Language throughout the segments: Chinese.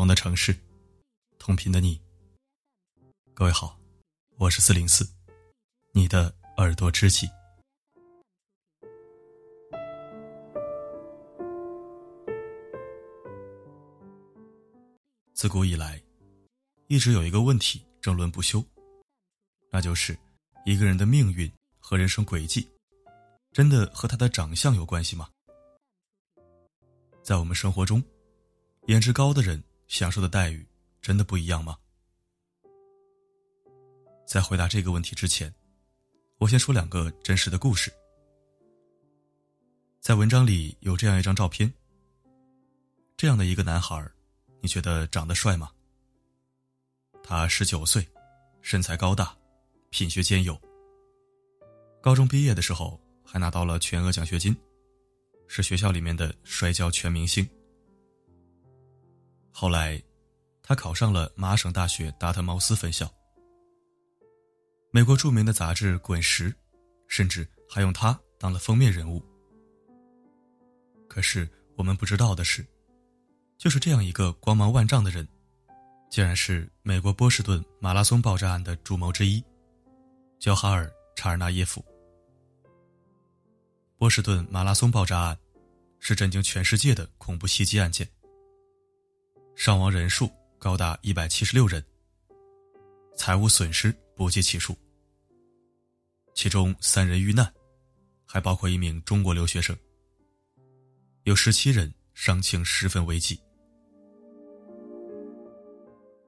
同的城市，同频的你。各位好，我是四零四，你的耳朵知己。自古以来，一直有一个问题争论不休，那就是一个人的命运和人生轨迹，真的和他的长相有关系吗？在我们生活中，颜值高的人享受的待遇真的不一样吗？在回答这个问题之前，我先说两个真实的故事。在文章里有这样一张照片，这样的一个男孩，你觉得长得帅吗？他十九岁，身材高大，品学兼优。高中毕业的时候还拿到了全额奖学金。是学校里面的摔跤全明星。后来，他考上了麻省大学达特茅斯分校。美国著名的杂志《滚石》，甚至还用他当了封面人物。可是我们不知道的是，就是这样一个光芒万丈的人，竟然是美国波士顿马拉松爆炸案的主谋之一——焦哈尔·查尔纳耶夫。波士顿马拉松爆炸案是震惊全世界的恐怖袭击案件，伤亡人数高达一百七十六人，财物损失不计其数。其中三人遇难，还包括一名中国留学生，有十七人伤情十分危急。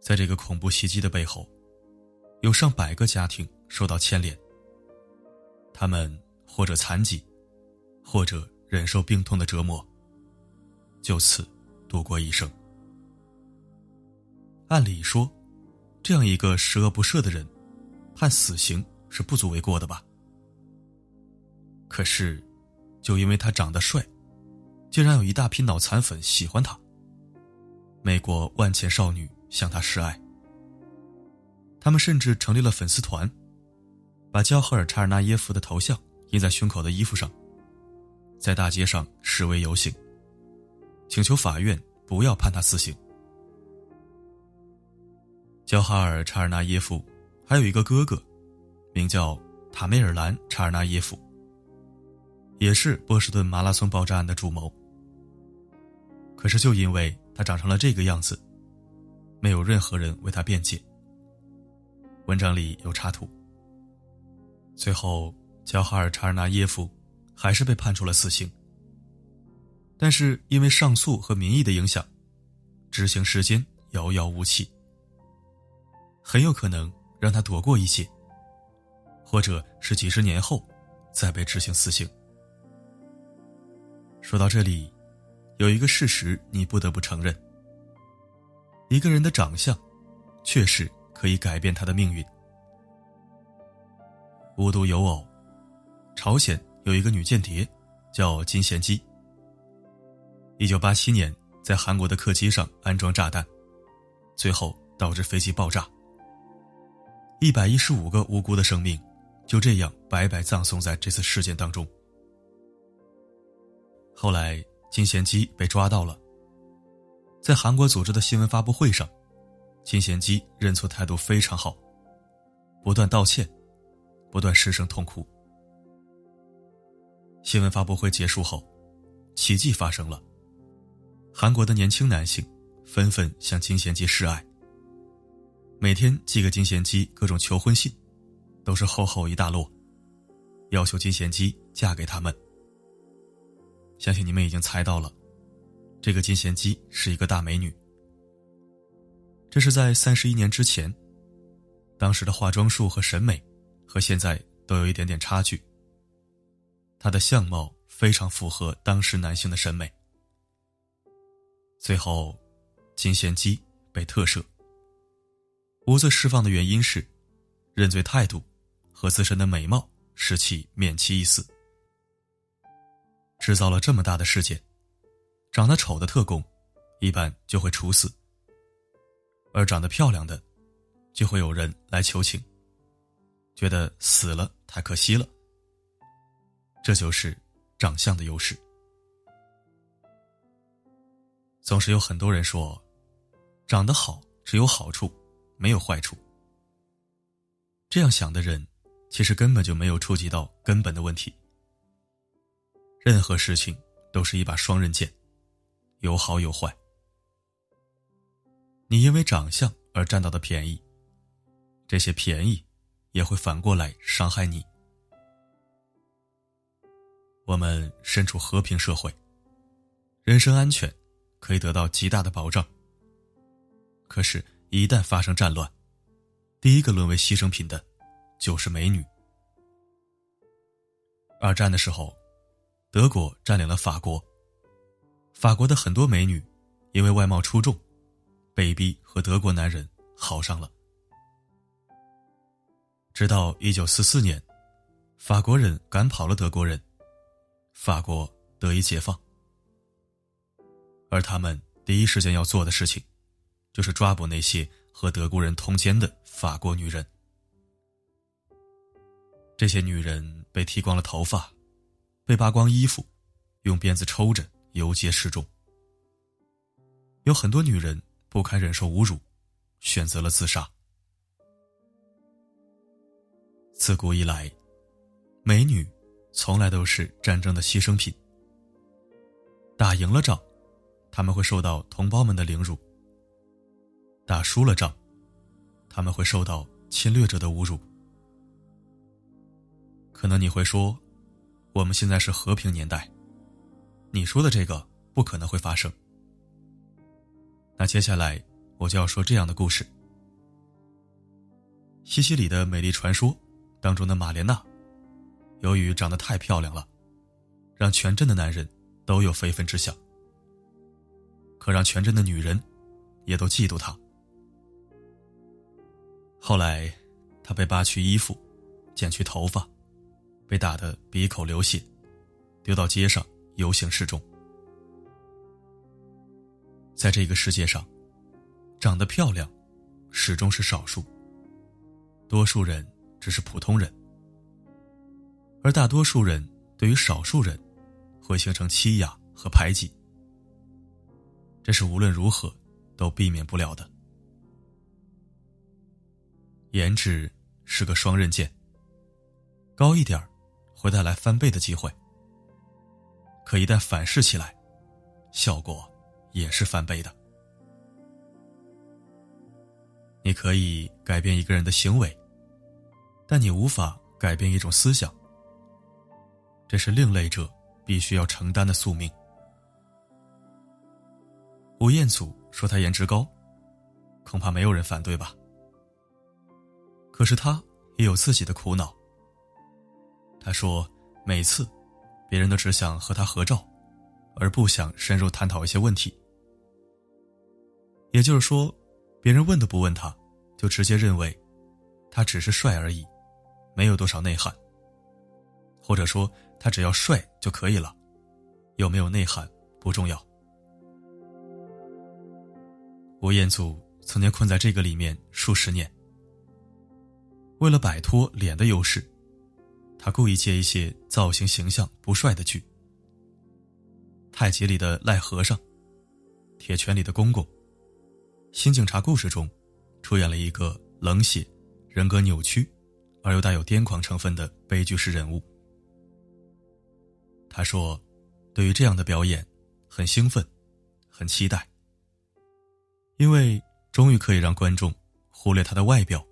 在这个恐怖袭击的背后，有上百个家庭受到牵连，他们或者残疾。或者忍受病痛的折磨，就此度过一生。按理说，这样一个十恶不赦的人，判死刑是不足为过的吧？可是，就因为他长得帅，竟然有一大批脑残粉喜欢他。美国万千少女向他示爱，他们甚至成立了粉丝团，把焦赫尔·查尔纳耶夫的头像印在胸口的衣服上。在大街上示威游行，请求法院不要判他死刑。焦哈尔·查尔纳耶夫还有一个哥哥，名叫塔梅尔兰·查尔纳耶夫，也是波士顿马拉松爆炸案的主谋。可是，就因为他长成了这个样子，没有任何人为他辩解。文章里有插图。最后，焦哈尔·查尔纳耶夫。还是被判处了死刑，但是因为上诉和民意的影响，执行时间遥遥无期，很有可能让他躲过一劫，或者是几十年后再被执行死刑。说到这里，有一个事实你不得不承认：一个人的长相，确实可以改变他的命运。无独有偶，朝鲜。有一个女间谍，叫金贤姬。一九八七年，在韩国的客机上安装炸弹，最后导致飞机爆炸。一百一十五个无辜的生命，就这样白白葬送在这次事件当中。后来，金贤基被抓到了，在韩国组织的新闻发布会上，金贤基认错态度非常好，不断道歉，不断失声痛哭。新闻发布会结束后，奇迹发生了。韩国的年轻男性纷纷向金贤基示爱，每天寄给金贤姬各种求婚信，都是厚厚一大摞，要求金贤姬嫁给他们。相信你们已经猜到了，这个金贤姬是一个大美女。这是在三十一年之前，当时的化妆术和审美，和现在都有一点点差距。她的相貌非常符合当时男性的审美。最后，金贤姬被特赦。无罪释放的原因是，认罪态度和自身的美貌使其免其一死。制造了这么大的事件，长得丑的特工一般就会处死，而长得漂亮的就会有人来求情，觉得死了太可惜了。这就是长相的优势。总是有很多人说，长得好只有好处，没有坏处。这样想的人，其实根本就没有触及到根本的问题。任何事情都是一把双刃剑，有好有坏。你因为长相而占到的便宜，这些便宜也会反过来伤害你。我们身处和平社会，人身安全可以得到极大的保障。可是，一旦发生战乱，第一个沦为牺牲品的，就是美女。二战的时候，德国占领了法国，法国的很多美女因为外貌出众，被逼和德国男人好上了。直到一九四四年，法国人赶跑了德国人。法国得以解放，而他们第一时间要做的事情，就是抓捕那些和德国人通奸的法国女人。这些女人被剃光了头发，被扒光衣服，用鞭子抽着游街示众。有很多女人不堪忍受侮辱，选择了自杀。自古以来，美女。从来都是战争的牺牲品。打赢了仗，他们会受到同胞们的凌辱；打输了仗，他们会受到侵略者的侮辱。可能你会说，我们现在是和平年代，你说的这个不可能会发生。那接下来我就要说这样的故事：西西里的美丽传说当中的玛莲娜。由于长得太漂亮了，让全镇的男人都有非分之想。可让全镇的女人也都嫉妒她。后来，她被扒去衣服，剪去头发，被打得鼻口流血，丢到街上游行示众。在这个世界上，长得漂亮始终是少数，多数人只是普通人。而大多数人对于少数人，会形成欺压和排挤，这是无论如何都避免不了的。颜值是个双刃剑，高一点会带来翻倍的机会，可一旦反噬起来，效果也是翻倍的。你可以改变一个人的行为，但你无法改变一种思想。这是另类者必须要承担的宿命。吴彦祖说他颜值高，恐怕没有人反对吧。可是他也有自己的苦恼。他说，每次别人都只想和他合照，而不想深入探讨一些问题。也就是说，别人问都不问他，就直接认为他只是帅而已，没有多少内涵，或者说。他只要帅就可以了，有没有内涵不重要。吴彦祖曾经困在这个里面数十年，为了摆脱脸的优势，他故意接一些造型形象不帅的剧，《太极》里的赖和尚，《铁拳》里的公公，《新警察故事》中出演了一个冷血、人格扭曲而又带有癫狂成分的悲剧式人物。他说：“对于这样的表演，很兴奋，很期待，因为终于可以让观众忽略他的外表，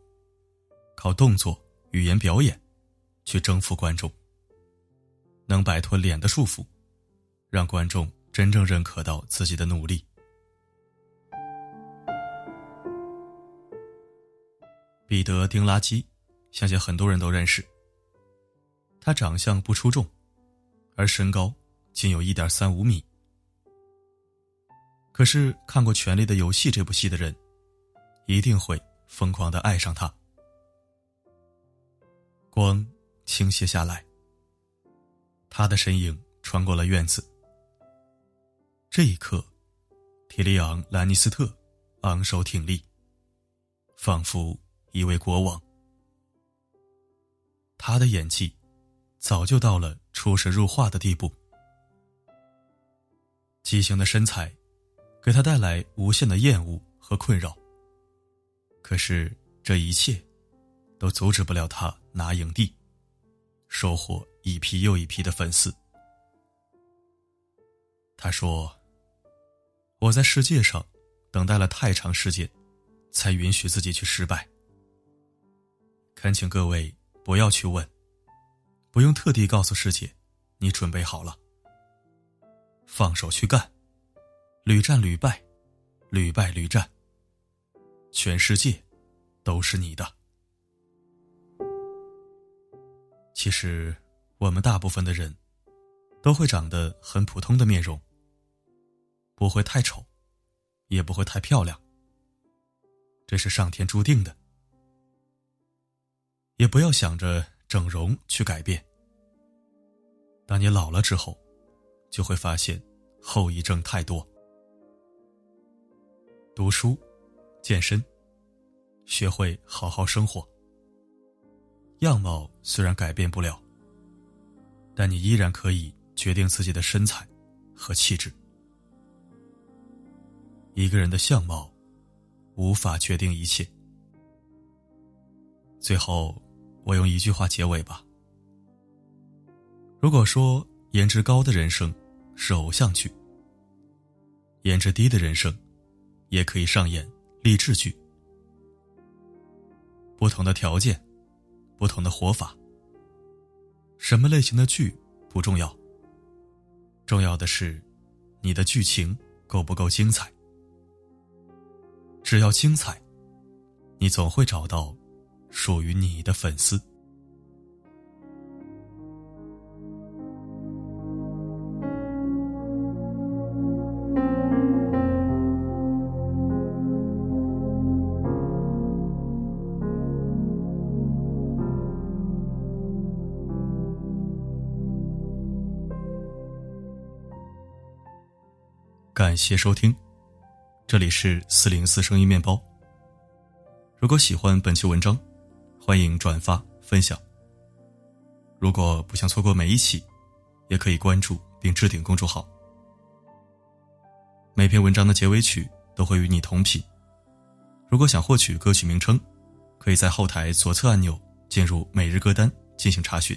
靠动作、语言表演去征服观众，能摆脱脸的束缚，让观众真正认可到自己的努力。”彼得·丁拉基，相信很多人都认识。他长相不出众。而身高仅有一点三五米。可是看过《权力的游戏》这部戏的人，一定会疯狂的爱上他。光倾泻下来，他的身影穿过了院子。这一刻，提利昂·兰尼斯特昂首挺立，仿佛一位国王。他的演技早就到了。出神入化的地步，畸形的身材给他带来无限的厌恶和困扰。可是这一切，都阻止不了他拿影帝，收获一批又一批的粉丝。他说：“我在世界上等待了太长时间，才允许自己去失败。恳请各位不要去问，不用特地告诉世界，你准备好了。放手去干，屡战屡败，屡败屡战。”全世界都是你的。其实，我们大部分的人都会长得很普通的面容，不会太丑，也不会太漂亮。这是上天注定的。也不要想着整容去改变。当你老了之后，就会发现后遗症太多。读书。健身，学会好好生活。样貌虽然改变不了，但你依然可以决定自己的身材和气质。一个人的相貌无法决定一切。最后，我用一句话结尾吧：如果说颜值高的人生是偶像剧，颜值低的人生也可以上演。励志剧，不同的条件，不同的活法。什么类型的剧不重要，重要的是你的剧情够不够精彩。只要精彩，你总会找到属于你的粉丝。谢收听，这里是四零四声音面包。如果喜欢本期文章，欢迎转发分享。如果不想错过每一期，也可以关注并置顶公众号。每篇文章的结尾曲都会与你同频。如果想获取歌曲名称，可以在后台左侧按钮进入每日歌单进行查询。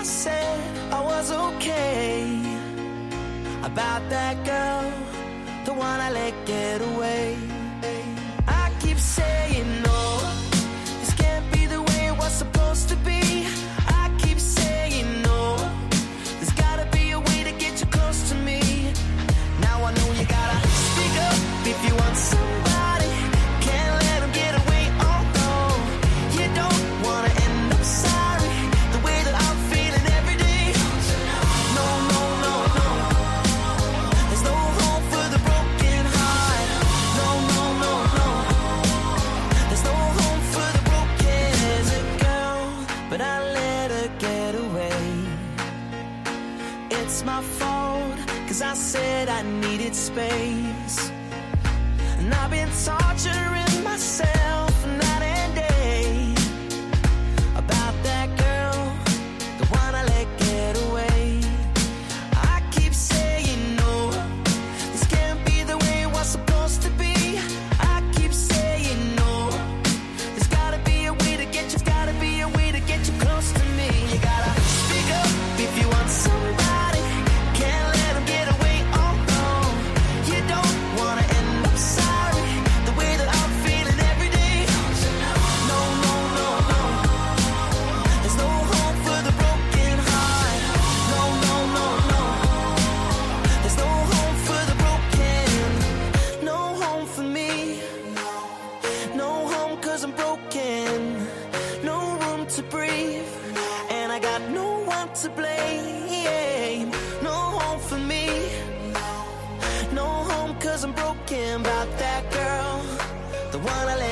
I said I was okay about that girl, the one I let get away. I said I needed space. And I've been torturing to blame. No home for me. No home, cause I'm broken about that girl. The one I let